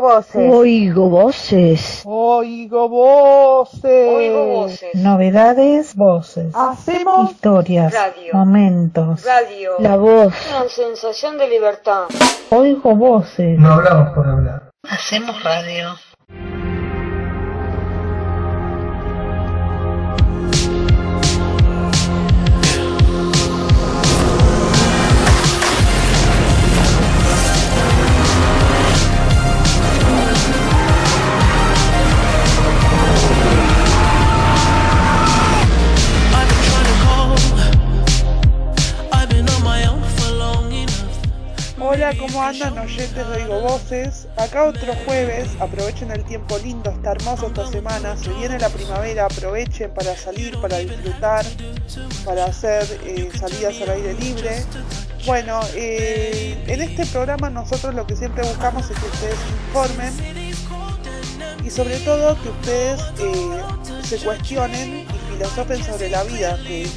voces. Oigo voces. Oigo voces. Oigo voces. Novedades, voces. Hacemos Historias. Radio. Momentos. Radio. La voz. Una sensación de libertad. Oigo voces. No hablamos por hablar. Hacemos radio. Oyentes de Oigo Voces? Acá otro jueves, aprovechen el tiempo lindo, está hermoso esta semana, se viene la primavera, aprovechen para salir, para disfrutar, para hacer eh, salidas al aire libre. Bueno, eh, en este programa nosotros lo que siempre buscamos es que ustedes informen y sobre todo que ustedes eh, se cuestionen y filosofen sobre la vida, que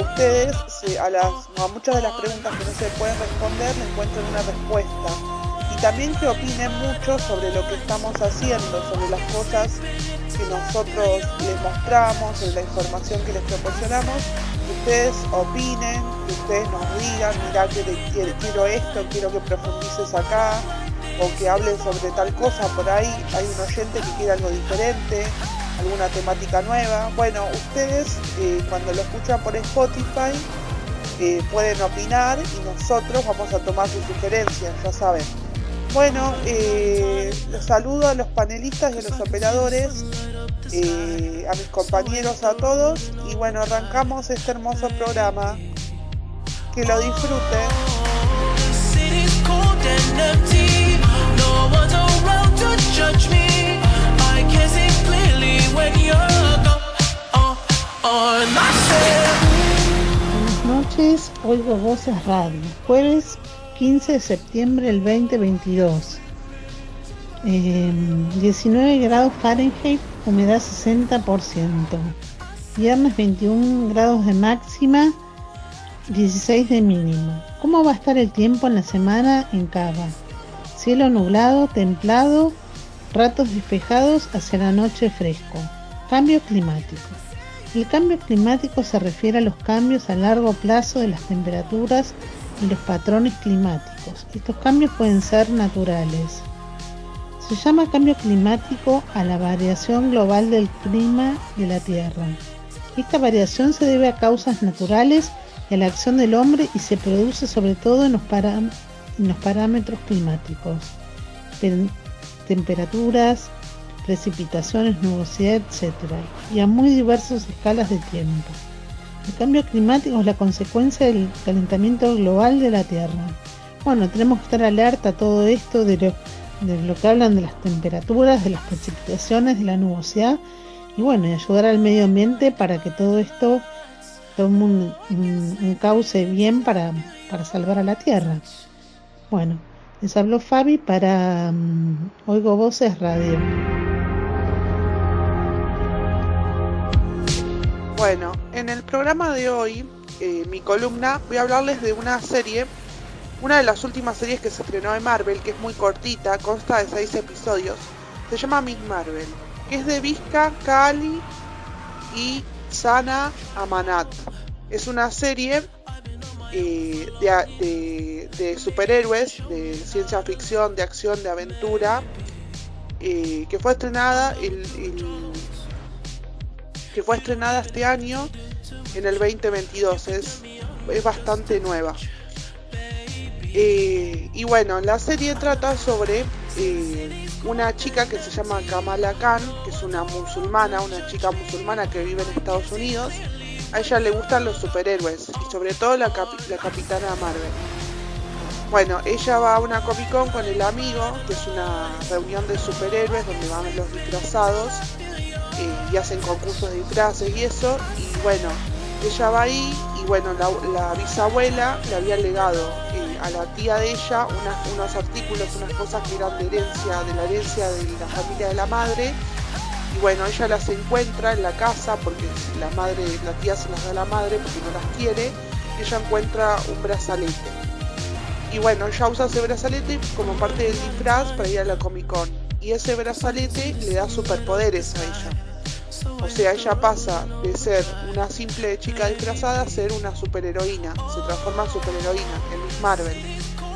ustedes a, las, a muchas de las preguntas que no se pueden responder le encuentren una respuesta. También que opinen mucho sobre lo que estamos haciendo, sobre las cosas que nosotros les mostramos, sobre la información que les proporcionamos, que ustedes opinen, que ustedes nos digan, mira que quiero, quiero esto, quiero que profundices acá, o que hablen sobre tal cosa, por ahí hay un oyente que quiere algo diferente, alguna temática nueva. Bueno, ustedes eh, cuando lo escuchan por Spotify eh, pueden opinar y nosotros vamos a tomar sus sugerencias, ya saben. Bueno, eh, los saludo a los panelistas y a los operadores, eh, a mis compañeros, a todos y bueno, arrancamos este hermoso programa. Que lo disfruten. Buenas noches, Oigo Voces Radio. Jueves 15 de septiembre del 2022. Eh, 19 grados Fahrenheit, humedad 60%. Viernes 21 grados de máxima, 16 de mínimo. ¿Cómo va a estar el tiempo en la semana en Cava? Cielo nublado, templado, ratos despejados hacia la noche fresco. Cambio climático. El cambio climático se refiere a los cambios a largo plazo de las temperaturas los patrones climáticos. Estos cambios pueden ser naturales. Se llama cambio climático a la variación global del clima de la Tierra. Esta variación se debe a causas naturales y a la acción del hombre y se produce sobre todo en los, en los parámetros climáticos. Tem- temperaturas, precipitaciones, nubosidad, etc. y a muy diversas escalas de tiempo. El cambio climático es la consecuencia del calentamiento global de la Tierra. Bueno, tenemos que estar alerta a todo esto de lo, de lo que hablan de las temperaturas, de las precipitaciones, de la nubosidad y bueno, y ayudar al medio ambiente para que todo esto tome un, cauce bien para, para salvar a la Tierra. Bueno, les habló Fabi para mm, Oigo Voces Radio. Bueno, en el programa de hoy, eh, mi columna, voy a hablarles de una serie, una de las últimas series que se estrenó de Marvel, que es muy cortita, consta de seis episodios. Se llama Miss Marvel, que es de Vizca Kali y Sana Amanat. Es una serie eh, de superhéroes, de ciencia ficción, de acción, de aventura, eh, que fue estrenada el- el que fue estrenada este año en el 2022. Es, es bastante nueva. Eh, y bueno, la serie trata sobre eh, una chica que se llama Kamala Khan, que es una musulmana, una chica musulmana que vive en Estados Unidos. A ella le gustan los superhéroes y sobre todo la, la capitana Marvel. Bueno, ella va a una Comic Con con el amigo, que es una reunión de superhéroes donde van los disfrazados y hacen concursos de disfraces y eso. Y bueno, ella va ahí y bueno, la, la bisabuela le había legado eh, a la tía de ella unos artículos, unas cosas que eran de herencia, de la herencia de la familia de la madre. Y bueno, ella las encuentra en la casa porque la madre, la tía se las da a la madre porque no las quiere. Ella encuentra un brazalete. Y bueno, ella usa ese brazalete como parte del disfraz para ir a la Comic Con. y ese brazalete le da superpoderes a ella. O sea, ella pasa de ser una simple chica disfrazada a ser una superheroína. Se transforma en superheroína en Miss Marvel.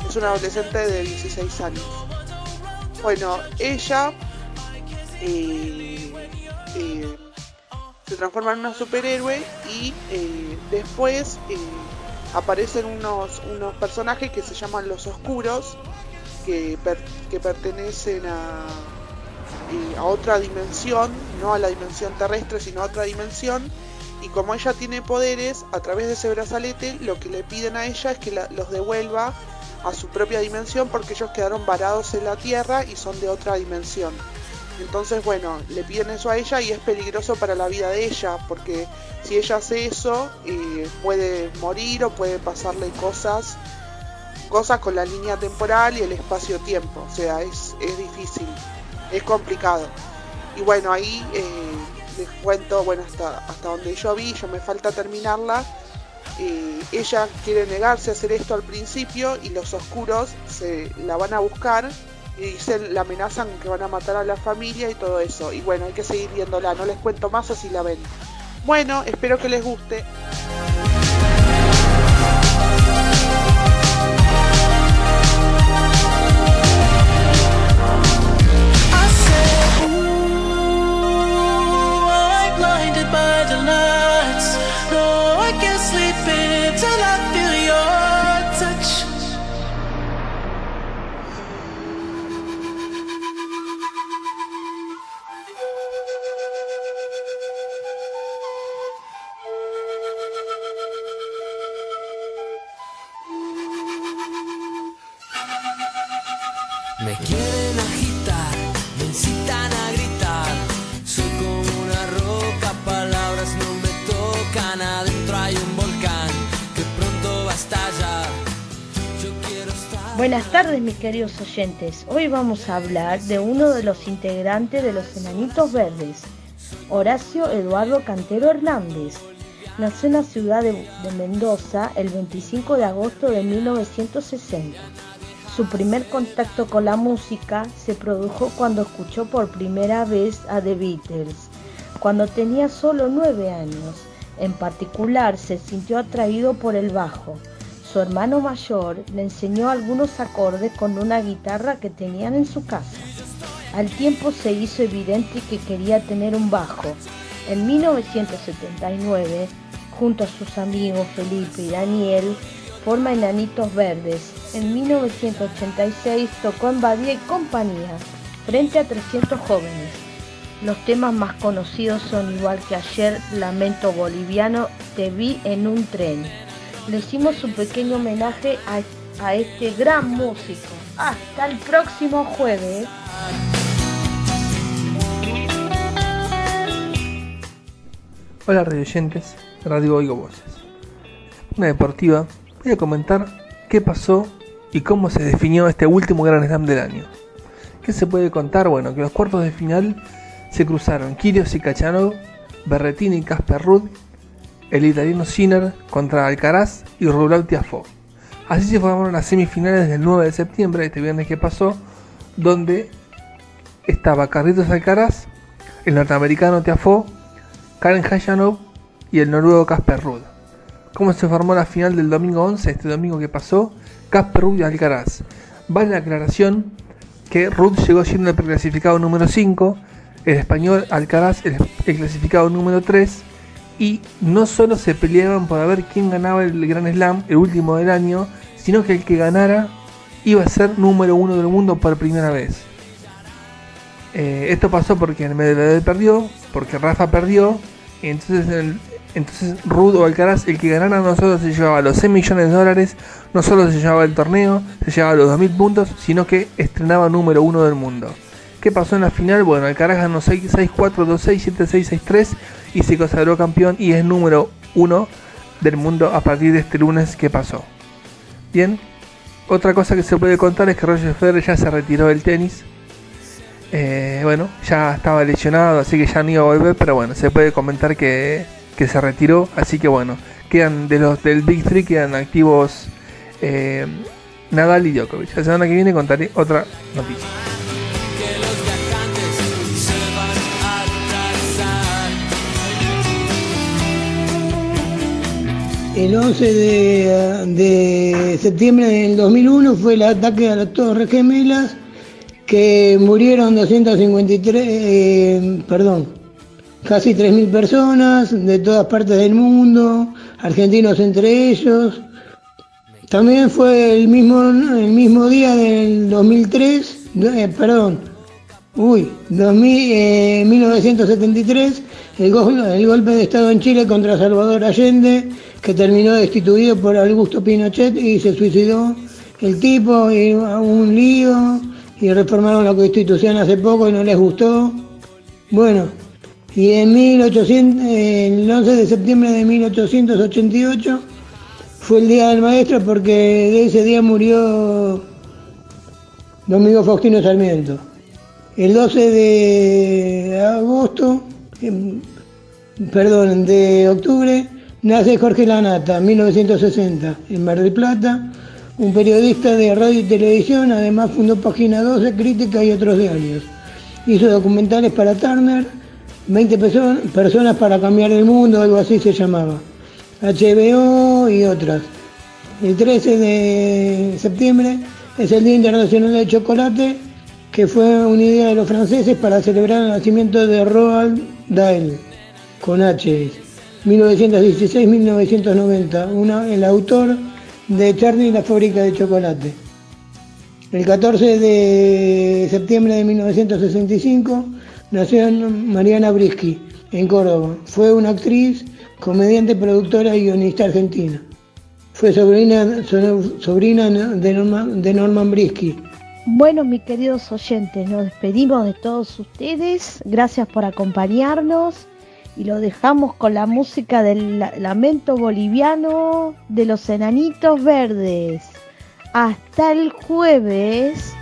Es una adolescente de 16 años. Bueno, ella eh, eh, se transforma en una superhéroe y eh, después aparecen unos, unos personajes que se llaman los oscuros que, que pertenecen a, a otra dimensión, no a la dimensión terrestre, sino a otra dimensión. Y como ella tiene poderes, a través de ese brazalete, lo que le piden a ella es que los devuelva a su propia dimensión porque ellos quedaron varados en la Tierra y son de otra dimensión. Entonces, bueno, le piden eso a ella y es peligroso para la vida de ella, porque si ella hace eso, eh, puede morir o puede pasarle cosas, cosas con la línea temporal y el espacio-tiempo. O sea, es, es difícil, es complicado. Y bueno, ahí eh, les cuento, bueno, hasta, hasta donde yo vi, yo me falta terminarla. eh, ella quiere negarse a hacer esto al principio y los oscuros se la van a buscar y se la amenazan que van a matar a la familia y todo eso. Y bueno, hay que seguir viéndola, no les cuento más así la ven. Bueno, espero que les guste. Me quieren agitar, me incitan a gritar. Soy como una roca, palabras no me tocan. Adentro hay un volcán que pronto va a estallar. Yo quiero estar. Buenas tardes mis queridos oyentes. Hoy vamos a hablar de uno de los integrantes de los Enanitos Verdes, Horacio Eduardo Cantero Hernández. Nació en la ciudad de, de Mendoza el 25 de agosto de 1960. Su primer contacto con la música se produjo cuando escuchó por primera vez a The Beatles, cuando tenía solo nueve años. En particular se sintió atraído por el bajo. Su hermano mayor le enseñó algunos acordes con una guitarra que tenían en su casa. Al tiempo se hizo evidente que quería tener un bajo. En 1979, junto a sus amigos Felipe y Daniel, forma Enanitos Verdes. En 1986 tocó en Badía y Compañía, frente a 300 jóvenes. Los temas más conocidos son igual que ayer, Lamento Boliviano, Te vi en un tren. Le hicimos un pequeño homenaje a, a este gran músico. Hasta el próximo jueves. Hola radio oyentes, de Radio Oigo Voces. Una deportiva, voy a comentar qué pasó y cómo se definió este último Gran Slam del año. ¿Qué se puede contar? Bueno, que los cuartos de final se cruzaron Kirios y Cachanov, Berretini y Casper Ruud, el italiano Sinner contra Alcaraz y Rulau Tiafó. Así se formaron las semifinales del 9 de septiembre, este viernes que pasó, donde estaba Carlitos Alcaraz, el norteamericano Tiafó, Karen Hajanov y el noruego Casper Ruud. ¿Cómo se formó la final del domingo 11, este domingo que pasó? Casper Ruud y Alcaraz. Vale la aclaración que Ruud llegó siendo el preclasificado número 5, el español Alcaraz el, clasificado número 3, y no solo se peleaban por ver quién ganaba el Gran Slam, el último del año, sino que el que ganara iba a ser número 1 del mundo por primera vez. Eh, esto pasó porque el Medvedev perdió, porque Rafa perdió, y entonces, el, entonces Ruud o Alcaraz, el que ganara no solo se llevaba los 6 millones de dólares, no solo se llevaba el torneo, se llevaba los 2000 puntos, sino que estrenaba número 1 del mundo. ¿Qué pasó en la final? Bueno, Alcaraz ganó 6-4, 2-6, 7-6, 6-3 y se consagró campeón y es número 1 del mundo a partir de este lunes que pasó. Bien, otra cosa que se puede contar es que Roger Federer ya se retiró del tenis. Eh, bueno, ya estaba lesionado, así que ya no iba a volver, pero bueno, se puede comentar que, que se retiró. Así que bueno, quedan de los del Big Three, quedan activos eh, Nadal y Djokovic. La semana que viene contaré otra noticia. El 11 de, septiembre del 2001 fue el ataque a las Torres Gemelas, que murieron 253, eh, perdón, casi 3.000 personas de todas partes del mundo, argentinos entre ellos. También fue el mismo, el mismo día del 2003, eh, perdón, uy, 2000, eh, 1973, el, el golpe de Estado en Chile contra Salvador Allende, que terminó destituido por Augusto Pinochet y se suicidó el tipo, y un lío, y reformaron la constitución hace poco y no les gustó. Bueno, y en 1800, el 11 de septiembre de 1888 fue el Día del Maestro porque de ese día murió Domingo Faustino Sarmiento. El 12 de agosto, em, perdón, de octubre, nace Jorge Lanata, 1960, en Mar del Plata, un periodista de radio y televisión, además fundó Página 12, Crítica y otros diarios. Hizo documentales para Turner, 20 perso- personas para cambiar el mundo, algo así se llamaba. HBO y otras. El 13 de septiembre es el Día Internacional del Chocolate, que fue una idea de los franceses para celebrar el nacimiento de Roald Dahl, con H, 1916-1990, una- el autor de Charlie y la fábrica de chocolate. El 14 de septiembre de 1965 nació Mariana Brisky en Córdoba. Fue una actriz, comediante, productora y guionista argentina. Fue sobrina, so- sobrina de Norman, de Norman Brisky. Bueno, mis queridos oyentes, nos despedimos de todos ustedes. Gracias por acompañarnos y lo dejamos con la música del la- lamento boliviano de los enanitos verdes. Hasta el jueves.